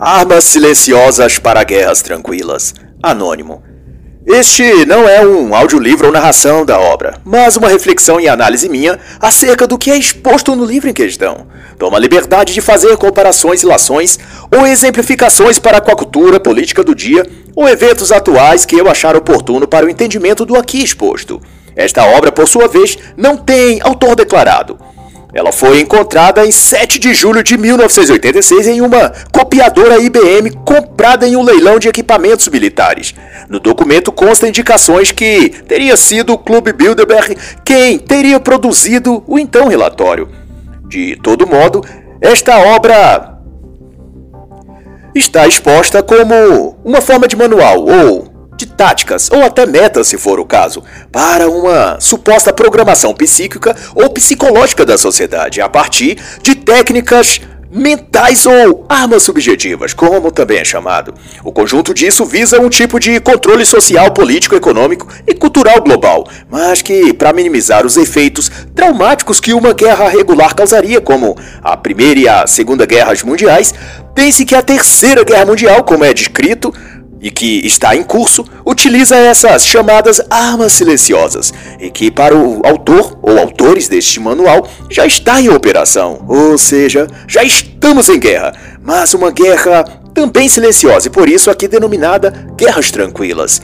Armas silenciosas para guerras tranquilas. Anônimo. Este não é um audiolivro ou narração da obra, mas uma reflexão e análise minha acerca do que é exposto no livro em questão. Toma a liberdade de fazer comparações, ilações ou exemplificações para com a cultura política do dia ou eventos atuais que eu achar oportuno para o entendimento do aqui exposto. Esta obra, por sua vez, não tem autor declarado. Ela foi encontrada em 7 de julho de 1986 em uma copiadora IBM comprada em um leilão de equipamentos militares. No documento consta indicações que teria sido o Clube Bilderberg quem teria produzido o então relatório. De todo modo, esta obra está exposta como uma forma de manual ou de táticas ou até metas, se for o caso, para uma suposta programação psíquica ou psicológica da sociedade a partir de técnicas mentais ou armas subjetivas, como também é chamado. O conjunto disso visa um tipo de controle social, político, econômico e cultural global, mas que, para minimizar os efeitos traumáticos que uma guerra regular causaria, como a Primeira e a Segunda Guerras Mundiais, pense que a Terceira Guerra Mundial, como é descrito, e que está em curso, utiliza essas chamadas armas silenciosas, e que para o autor ou autores deste manual já está em operação, ou seja, já estamos em guerra, mas uma guerra também silenciosa e por isso aqui denominada guerras tranquilas.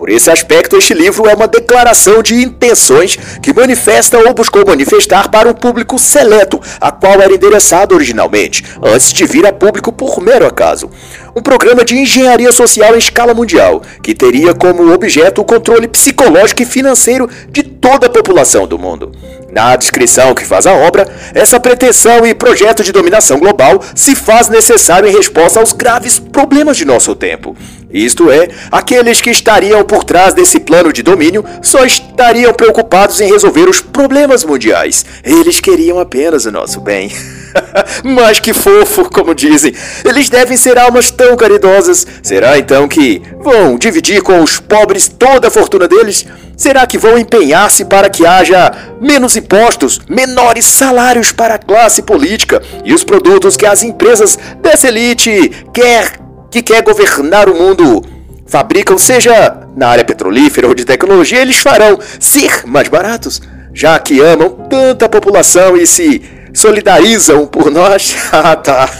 Por esse aspecto, este livro é uma declaração de intenções que manifesta ou buscou manifestar para um público seleto, a qual era endereçado originalmente, antes de vir a público por mero acaso. Um programa de engenharia social em escala mundial, que teria como objeto o controle psicológico e financeiro de toda a população do mundo. Na descrição que faz a obra, essa pretensão e projeto de dominação global se faz necessário em resposta aos graves problemas de nosso tempo. Isto é, aqueles que estariam por trás desse plano de domínio só estariam preocupados em resolver os problemas mundiais. Eles queriam apenas o nosso bem. Mas que fofo, como dizem. Eles devem ser almas tão caridosas. Será então que vão dividir com os pobres toda a fortuna deles? Será que vão empenhar-se para que haja menos impostos, menores salários para a classe política e os produtos que as empresas dessa elite quer que quer governar o mundo fabricam, seja na área petrolífera ou de tecnologia, eles farão ser mais baratos, já que amam tanta população e se solidarizam por nós. ah, tá.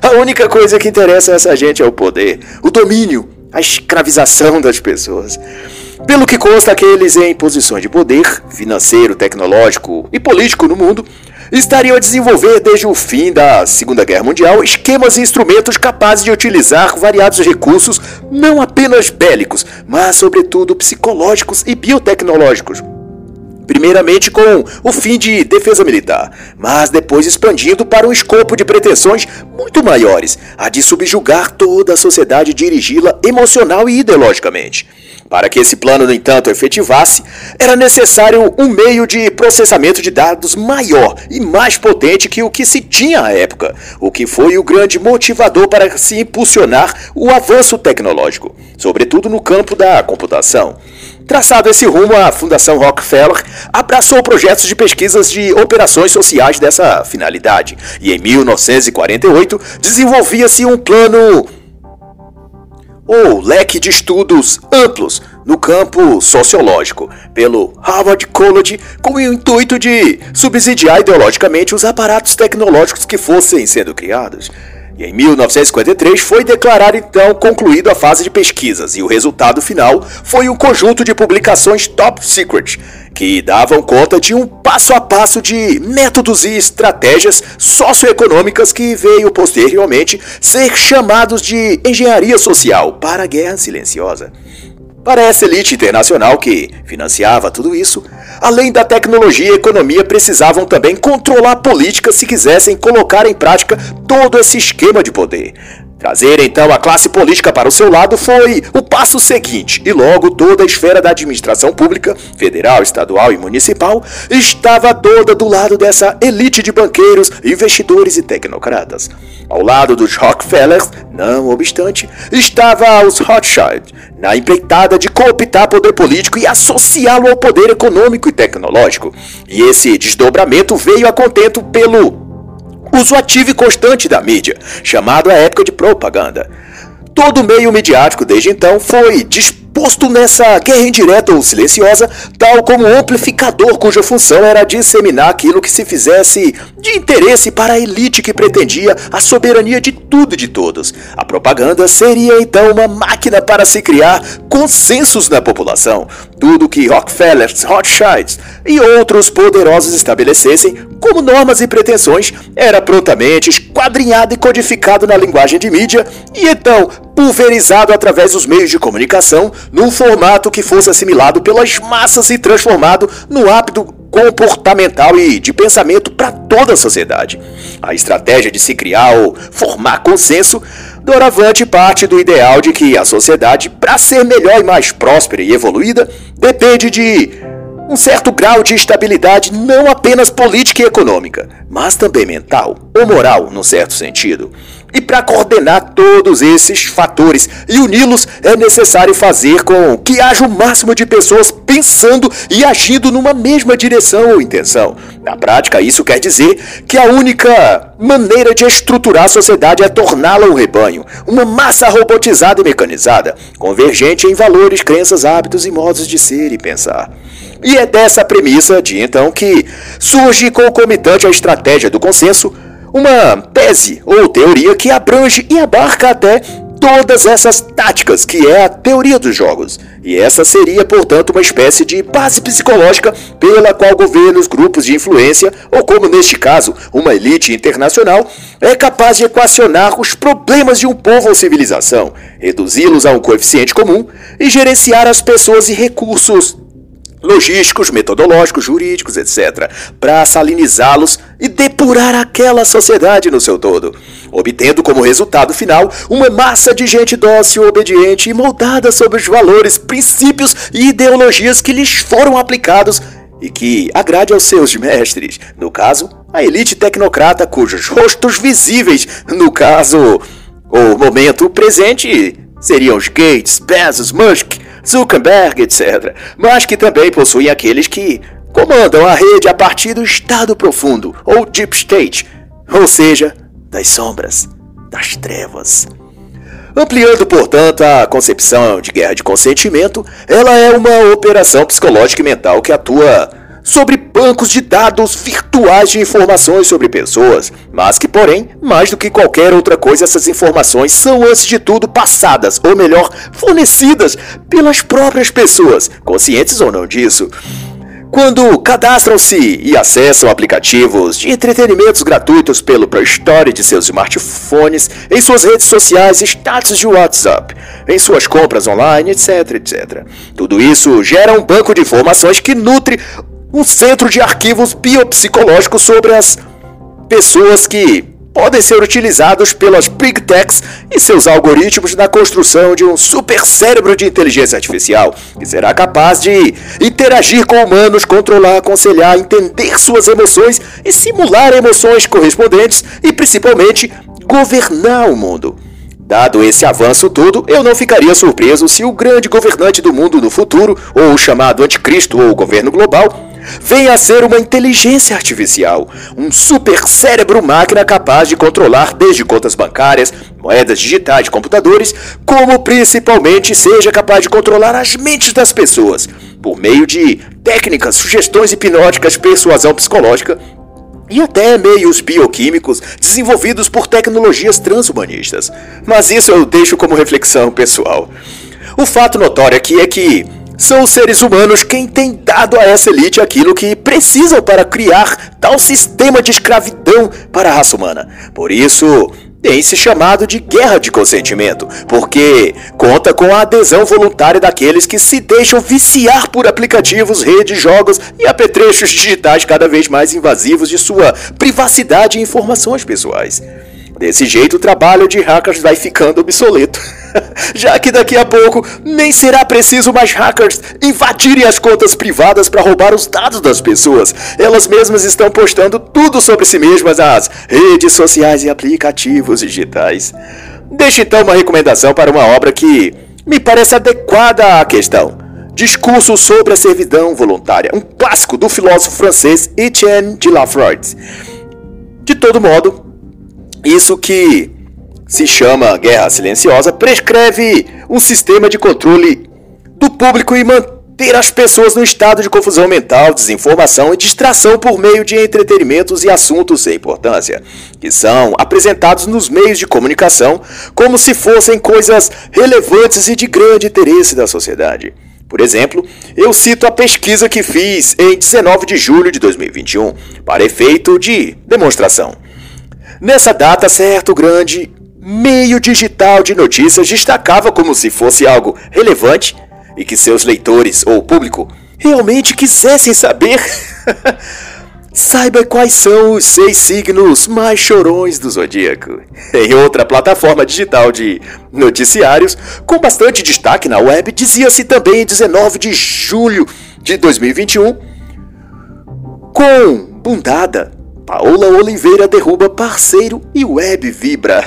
A única coisa que interessa a essa gente é o poder, o domínio, a escravização das pessoas. Pelo que consta, aqueles em posições de poder financeiro, tecnológico e político no mundo estariam a desenvolver desde o fim da Segunda Guerra Mundial esquemas e instrumentos capazes de utilizar variados recursos, não apenas bélicos, mas sobretudo psicológicos e biotecnológicos. Primeiramente com o fim de defesa militar, mas depois expandindo para um escopo de pretensões muito maiores, a de subjugar toda a sociedade e dirigi-la emocional e ideologicamente. Para que esse plano, no entanto, efetivasse, era necessário um meio de processamento de dados maior e mais potente que o que se tinha à época, o que foi o grande motivador para se impulsionar o avanço tecnológico, sobretudo no campo da computação. Traçado esse rumo, a Fundação Rockefeller abraçou projetos de pesquisas de operações sociais dessa finalidade, e em 1948 desenvolvia-se um plano ou leque de estudos amplos no campo sociológico pelo Harvard College com o intuito de subsidiar ideologicamente os aparatos tecnológicos que fossem sendo criados. E em 1953 foi declarado então concluída a fase de pesquisas e o resultado final foi um conjunto de publicações top secret que davam conta de um passo a passo de métodos e estratégias socioeconômicas que veio posteriormente ser chamados de engenharia social para a guerra silenciosa. Para essa elite internacional que financiava tudo isso, além da tecnologia e economia, precisavam também controlar a política se quisessem colocar em prática todo esse esquema de poder. Trazer então a classe política para o seu lado foi o passo seguinte, e logo toda a esfera da administração pública, federal, estadual e municipal, estava toda do lado dessa elite de banqueiros, investidores e tecnocratas. Ao lado dos Rockefellers, não obstante, estava os Rothschild, na empreitada de cooptar poder político e associá-lo ao poder econômico e tecnológico. E esse desdobramento veio a contento pelo uso ativo e constante da mídia, chamado a época de propaganda. Todo o meio midiático desde então foi disposto posto nessa guerra indireta ou silenciosa, tal como um amplificador cuja função era disseminar aquilo que se fizesse de interesse para a elite que pretendia a soberania de tudo e de todos. A propaganda seria então uma máquina para se criar consensos na população. Tudo que Rockefeller, Rothschilds e outros poderosos estabelecessem como normas e pretensões era prontamente esquadrinhado e codificado na linguagem de mídia e então pulverizado através dos meios de comunicação num formato que fosse assimilado pelas massas e transformado no hábito comportamental e de pensamento para toda a sociedade. A estratégia de se criar ou formar consenso doravante parte do ideal de que a sociedade, para ser melhor e mais próspera e evoluída, depende de um certo grau de estabilidade não apenas política e econômica, mas também mental ou moral, num certo sentido. E para coordenar todos esses fatores e uni-los, é necessário fazer com que haja o máximo de pessoas pensando e agindo numa mesma direção ou intenção. Na prática, isso quer dizer que a única maneira de estruturar a sociedade é torná-la um rebanho, uma massa robotizada e mecanizada, convergente em valores, crenças, hábitos e modos de ser e pensar. E é dessa premissa de então que surge concomitante a estratégia do consenso uma tese ou teoria que abrange e abarca até todas essas táticas, que é a teoria dos jogos. E essa seria, portanto, uma espécie de base psicológica pela qual governos, grupos de influência, ou como neste caso, uma elite internacional, é capaz de equacionar os problemas de um povo ou civilização, reduzi-los a um coeficiente comum e gerenciar as pessoas e recursos logísticos, metodológicos, jurídicos, etc., para salinizá-los e depurar aquela sociedade no seu todo, obtendo como resultado final uma massa de gente dócil, obediente e moldada sobre os valores, princípios e ideologias que lhes foram aplicados e que agrade aos seus mestres, no caso, a elite tecnocrata cujos rostos visíveis, no caso, o momento presente, seriam os Gates, Bezos, Musk, Zuckerberg, etc., mas que também possuem aqueles que comandam a rede a partir do estado profundo, ou deep state, ou seja, das sombras, das trevas. Ampliando, portanto, a concepção de guerra de consentimento, ela é uma operação psicológica e mental que atua sobre bancos de dados virtuais de informações sobre pessoas, mas que, porém, mais do que qualquer outra coisa, essas informações são, antes de tudo, passadas, ou melhor, fornecidas pelas próprias pessoas, conscientes ou não disso. Quando cadastram-se e acessam aplicativos de entretenimentos gratuitos pelo Play Store de seus smartphones, em suas redes sociais, status de WhatsApp, em suas compras online, etc, etc. Tudo isso gera um banco de informações que nutre um centro de arquivos biopsicológicos sobre as pessoas que podem ser utilizados pelas Big Techs e seus algoritmos na construção de um super cérebro de inteligência artificial, que será capaz de interagir com humanos, controlar, aconselhar, entender suas emoções e simular emoções correspondentes e principalmente governar o mundo. Dado esse avanço todo, eu não ficaria surpreso se o grande governante do mundo no futuro, ou o chamado anticristo ou governo global, venha a ser uma inteligência artificial, um super cérebro máquina capaz de controlar desde contas bancárias, moedas digitais computadores, como principalmente seja capaz de controlar as mentes das pessoas, por meio de técnicas, sugestões hipnóticas, persuasão psicológica e até meios bioquímicos desenvolvidos por tecnologias transhumanistas. Mas isso eu deixo como reflexão pessoal. O fato notório aqui é que são os seres humanos quem têm dado a essa elite aquilo que precisam para criar tal sistema de escravidão para a raça humana. Por isso, tem se chamado de guerra de consentimento, porque conta com a adesão voluntária daqueles que se deixam viciar por aplicativos, redes, jogos e apetrechos digitais cada vez mais invasivos de sua privacidade e informações pessoais. Desse jeito, o trabalho de hackers vai ficando obsoleto, já que daqui a pouco nem será preciso mais hackers invadirem as contas privadas para roubar os dados das pessoas. Elas mesmas estão postando tudo sobre si mesmas nas redes sociais e aplicativos digitais. Deixe então uma recomendação para uma obra que me parece adequada à questão. Discurso sobre a servidão voluntária, um clássico do filósofo francês Etienne de Lafroid. De todo modo, Isso que se chama guerra silenciosa prescreve um sistema de controle do público e manter as pessoas no estado de confusão mental, desinformação e distração por meio de entretenimentos e assuntos sem importância, que são apresentados nos meios de comunicação como se fossem coisas relevantes e de grande interesse da sociedade. Por exemplo, eu cito a pesquisa que fiz em 19 de julho de 2021, para efeito de demonstração. Nessa data, certo grande meio digital de notícias destacava como se fosse algo relevante e que seus leitores ou público realmente quisessem saber. Saiba quais são os seis signos mais chorões do zodíaco. Em outra plataforma digital de noticiários, com bastante destaque na web, dizia-se também em 19 de julho de 2021: Com bundada, Paola Oliveira derruba parceiro e web vibra.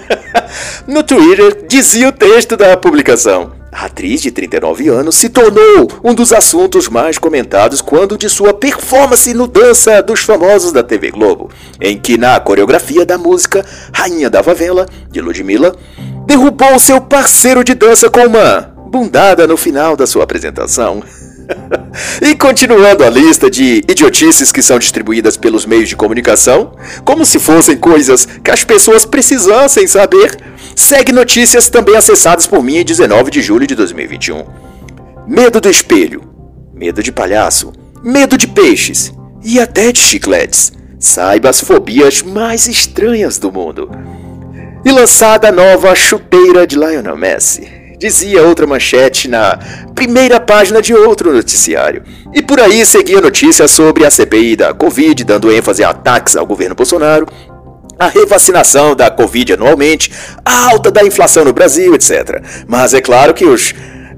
no Twitter dizia o texto da publicação. A atriz de 39 anos se tornou um dos assuntos mais comentados quando de sua performance no Dança dos Famosos da TV Globo, em que na coreografia da música Rainha da Favela, de Ludmilla, derrubou seu parceiro de dança com uma bundada no final da sua apresentação. e continuando a lista de idiotices que são distribuídas pelos meios de comunicação, como se fossem coisas que as pessoas precisassem saber, segue notícias também acessadas por mim em 19 de julho de 2021. Medo do espelho, medo de palhaço, medo de peixes e até de chicletes. Saiba as fobias mais estranhas do mundo. E lançada a nova chuteira de Lionel Messi dizia outra manchete na primeira página de outro noticiário. E por aí seguia notícias sobre a CPI da Covid, dando ênfase a ataques ao governo Bolsonaro, a revacinação da Covid anualmente, a alta da inflação no Brasil, etc. Mas é claro que os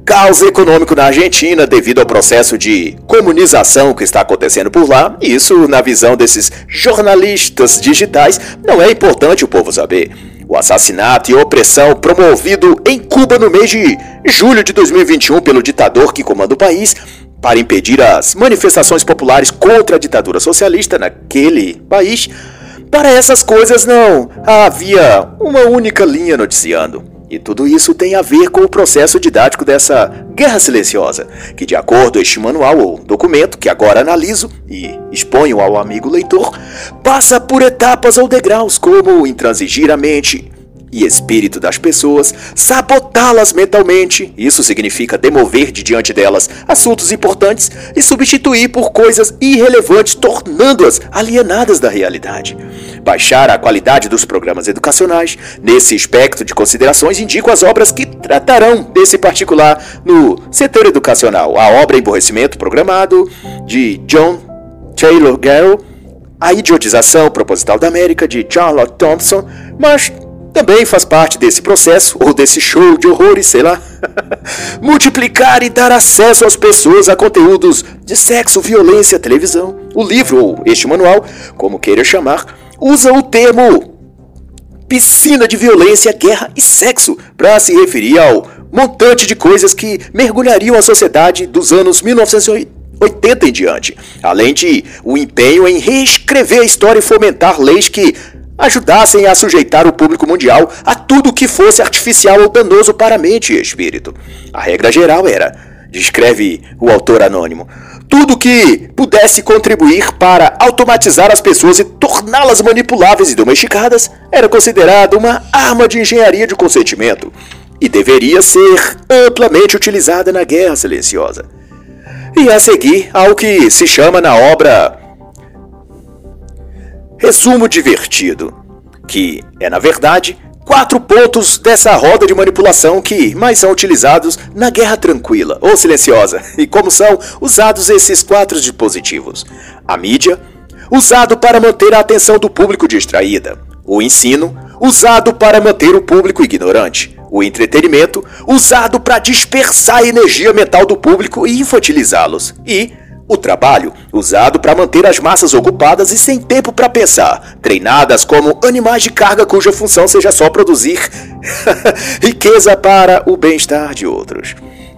caos econômico na Argentina devido ao processo de comunização que está acontecendo por lá, isso, na visão desses jornalistas digitais, não é importante o povo saber. O assassinato e opressão promovido em Cuba no mês de julho de 2021 pelo ditador que comanda o país para impedir as manifestações populares contra a ditadura socialista naquele país. Para essas coisas não havia uma única linha noticiando. E tudo isso tem a ver com o processo didático dessa guerra silenciosa, que, de acordo com este manual ou documento que agora analiso e exponho ao amigo leitor, passa por etapas ou degraus como intransigir a mente, e espírito das pessoas, sabotá-las mentalmente, isso significa demover de diante delas assuntos importantes e substituir por coisas irrelevantes, tornando-as alienadas da realidade. Baixar a qualidade dos programas educacionais. Nesse espectro de considerações, indico as obras que tratarão desse particular no setor educacional. A obra Emborrecimento Programado, de John Taylor Gale, A Idiotização Proposital da América, de Charlotte Thompson, mas também faz parte desse processo, ou desse show de horrores, sei lá. Multiplicar e dar acesso às pessoas a conteúdos de sexo, violência, televisão. O livro, ou este manual, como queira chamar, usa o termo piscina de violência, guerra e sexo para se referir ao montante de coisas que mergulhariam a sociedade dos anos 1980 em diante, além de o empenho em reescrever a história e fomentar leis que ajudassem a sujeitar o público mundial a tudo que fosse artificial ou danoso para a mente e espírito. A regra geral era, descreve o autor anônimo, tudo que pudesse contribuir para automatizar as pessoas e torná-las manipuláveis e domesticadas era considerado uma arma de engenharia de consentimento e deveria ser amplamente utilizada na guerra silenciosa. E a seguir ao que se chama na obra Resumo divertido, que é na verdade quatro pontos dessa roda de manipulação que mais são utilizados na guerra tranquila ou silenciosa, e como são usados esses quatro dispositivos: a mídia, usado para manter a atenção do público distraída, o ensino, usado para manter o público ignorante, o entretenimento, usado para dispersar a energia mental do público e infantilizá-los, e o trabalho, usado para manter as massas ocupadas e sem tempo para pensar, treinadas como animais de carga cuja função seja só produzir riqueza para o bem-estar de outros.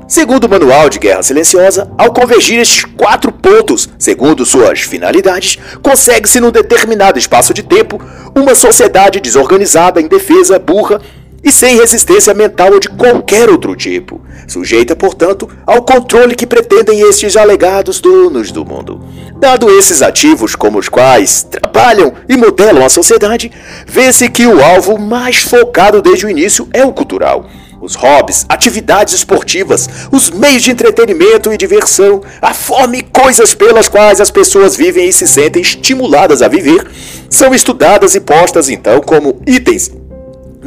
Segundo o Manual de Guerra Silenciosa, ao convergir estes quatro pontos, segundo suas finalidades, consegue-se num determinado espaço de tempo uma sociedade desorganizada, indefesa, burra e sem resistência mental ou de qualquer outro tipo, sujeita, portanto, ao controle que pretendem estes alegados donos do mundo. Dado esses ativos como os quais trabalham e modelam a sociedade, vê-se que o alvo mais focado desde o início é o cultural. Os hobbies, atividades esportivas, os meios de entretenimento e diversão, a forma e coisas pelas quais as pessoas vivem e se sentem estimuladas a viver, são estudadas e postas então como itens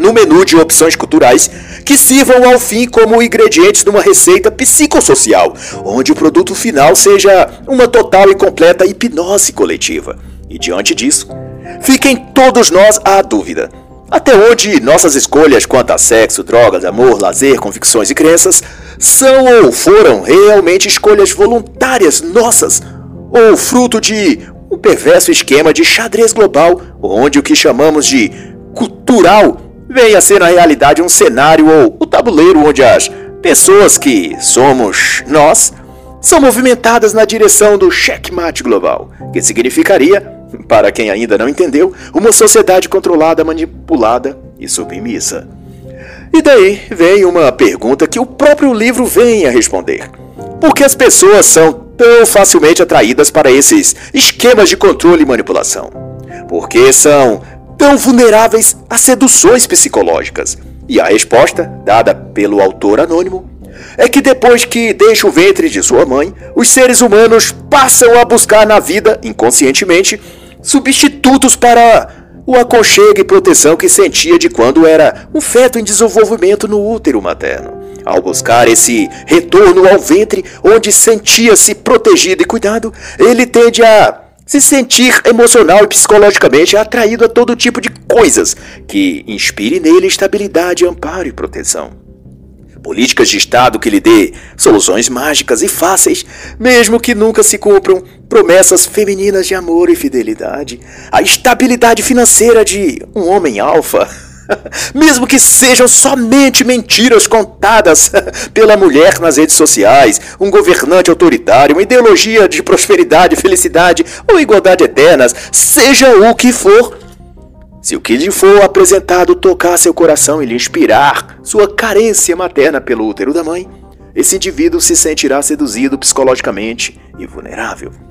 no menu de opções culturais que sirvam ao fim como ingredientes de uma receita psicossocial, onde o produto final seja uma total e completa hipnose coletiva. E diante disso, fiquem todos nós à dúvida. Até onde nossas escolhas quanto a sexo, drogas, amor, lazer, convicções e crenças são ou foram realmente escolhas voluntárias nossas, ou fruto de um perverso esquema de xadrez global, onde o que chamamos de cultural venha a ser na realidade um cenário ou o tabuleiro onde as pessoas que somos nós são movimentadas na direção do checkmate global, que significaria, para quem ainda não entendeu, uma sociedade controlada, manipulada e submissa. E daí vem uma pergunta que o próprio livro vem a responder. Por que as pessoas são tão facilmente atraídas para esses esquemas de controle e manipulação? Por que são tão vulneráveis a seduções psicológicas? E a resposta, dada pelo autor anônimo, é que depois que deixa o ventre de sua mãe, os seres humanos passam a buscar na vida, inconscientemente, substitutos para o aconchego e proteção que sentia de quando era um feto em desenvolvimento no útero materno. Ao buscar esse retorno ao ventre, onde sentia-se protegido e cuidado, ele tende a se sentir emocional e psicologicamente atraído a todo tipo de coisas que inspire nele estabilidade, amparo e proteção. Políticas de Estado que lhe dê soluções mágicas e fáceis, mesmo que nunca se cumpram. Promessas femininas de amor e fidelidade, a estabilidade financeira de um homem alfa mesmo que sejam somente mentiras contadas pela mulher nas redes sociais, um governante autoritário, uma ideologia de prosperidade, felicidade ou igualdade eternas, seja o que for. Se o que lhe for apresentado tocar seu coração e lhe inspirar sua carência materna pelo útero da mãe, esse indivíduo se sentirá seduzido psicologicamente e vulnerável.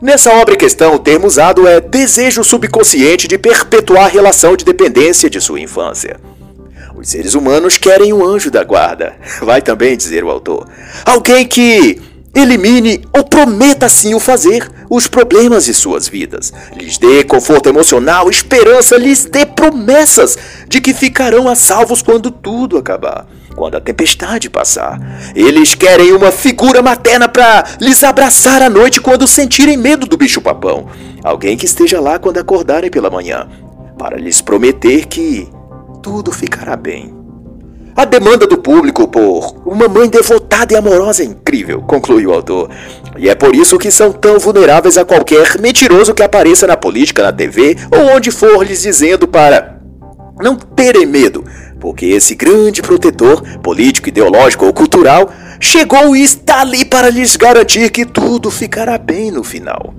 Nessa obra em questão, o termo usado é desejo subconsciente de perpetuar a relação de dependência de sua infância. Os seres humanos querem um anjo da guarda, vai também dizer o autor. Alguém que elimine ou prometa assim o fazer os problemas de suas vidas, lhes dê conforto emocional, esperança, lhes dê promessas de que ficarão a salvos quando tudo acabar quando a tempestade passar. Eles querem uma figura materna para lhes abraçar à noite quando sentirem medo do bicho-papão. Alguém que esteja lá quando acordarem pela manhã, para lhes prometer que tudo ficará bem. A demanda do público por uma mãe devotada e amorosa é incrível, conclui o autor. E é por isso que são tão vulneráveis a qualquer mentiroso que apareça na política, na TV ou onde for lhes dizendo para não terem medo, porque esse grande protetor, político, ideológico ou cultural, chegou e está ali para lhes garantir que tudo ficará bem no final.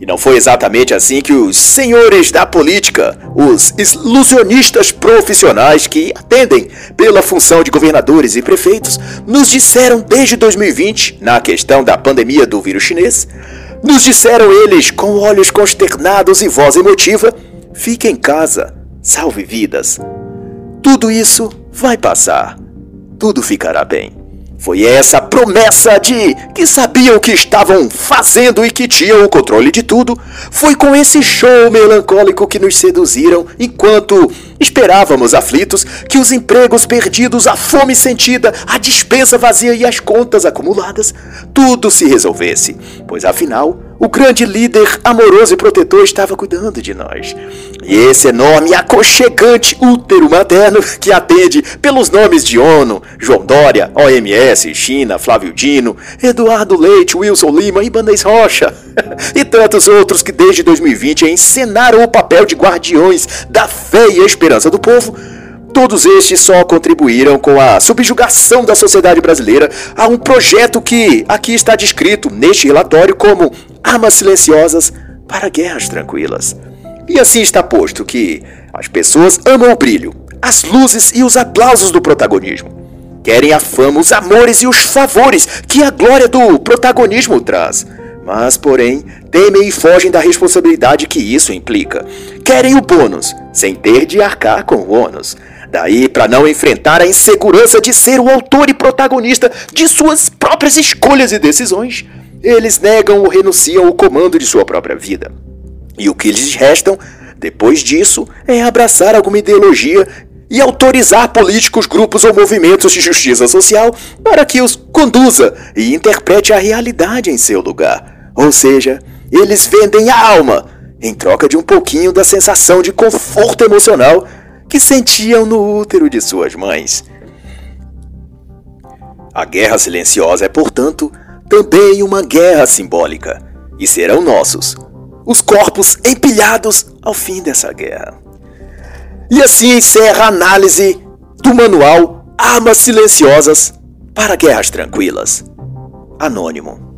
E não foi exatamente assim que os senhores da política, os ilusionistas profissionais que atendem pela função de governadores e prefeitos, nos disseram desde 2020, na questão da pandemia do vírus chinês, nos disseram eles com olhos consternados e voz emotiva: fique em casa, salve vidas. Tudo isso vai passar. Tudo ficará bem. Foi essa promessa de que sabiam que estavam fazendo e que tinham o controle de tudo. Foi com esse show melancólico que nos seduziram enquanto esperávamos aflitos que os empregos perdidos, a fome sentida, a dispensa vazia e as contas acumuladas, tudo se resolvesse. Pois afinal, o grande líder amoroso e protetor estava cuidando de nós. E esse enorme e aconchegante útero materno que atende pelos nomes de ONU, João Dória, OMS, China, Flávio Dino, Eduardo Leite, Wilson Lima Bandeiras Rocha, e tantos outros que desde 2020 encenaram o papel de guardiões da fé e esperança do povo, Todos estes só contribuíram com a subjugação da sociedade brasileira a um projeto que aqui está descrito neste relatório como armas silenciosas para guerras tranquilas. E assim está posto que as pessoas amam o brilho, as luzes e os aplausos do protagonismo. Querem a fama, os amores e os favores que a glória do protagonismo traz. Mas, porém, temem e fogem da responsabilidade que isso implica. Querem o bônus, sem ter de arcar com o ônus. Daí, para não enfrentar a insegurança de ser o autor e protagonista de suas próprias escolhas e decisões, eles negam ou renunciam ao comando de sua própria vida. E o que lhes restam, depois disso, é abraçar alguma ideologia e autorizar políticos, grupos ou movimentos de justiça social para que os conduza e interprete a realidade em seu lugar. Ou seja, eles vendem a alma em troca de um pouquinho da sensação de conforto emocional que sentiam no útero de suas mães. A guerra silenciosa é, portanto, também uma guerra simbólica, e serão nossos os corpos empilhados ao fim dessa guerra. E assim encerra a análise do manual Armas Silenciosas para Guerras Tranquilas. Anônimo.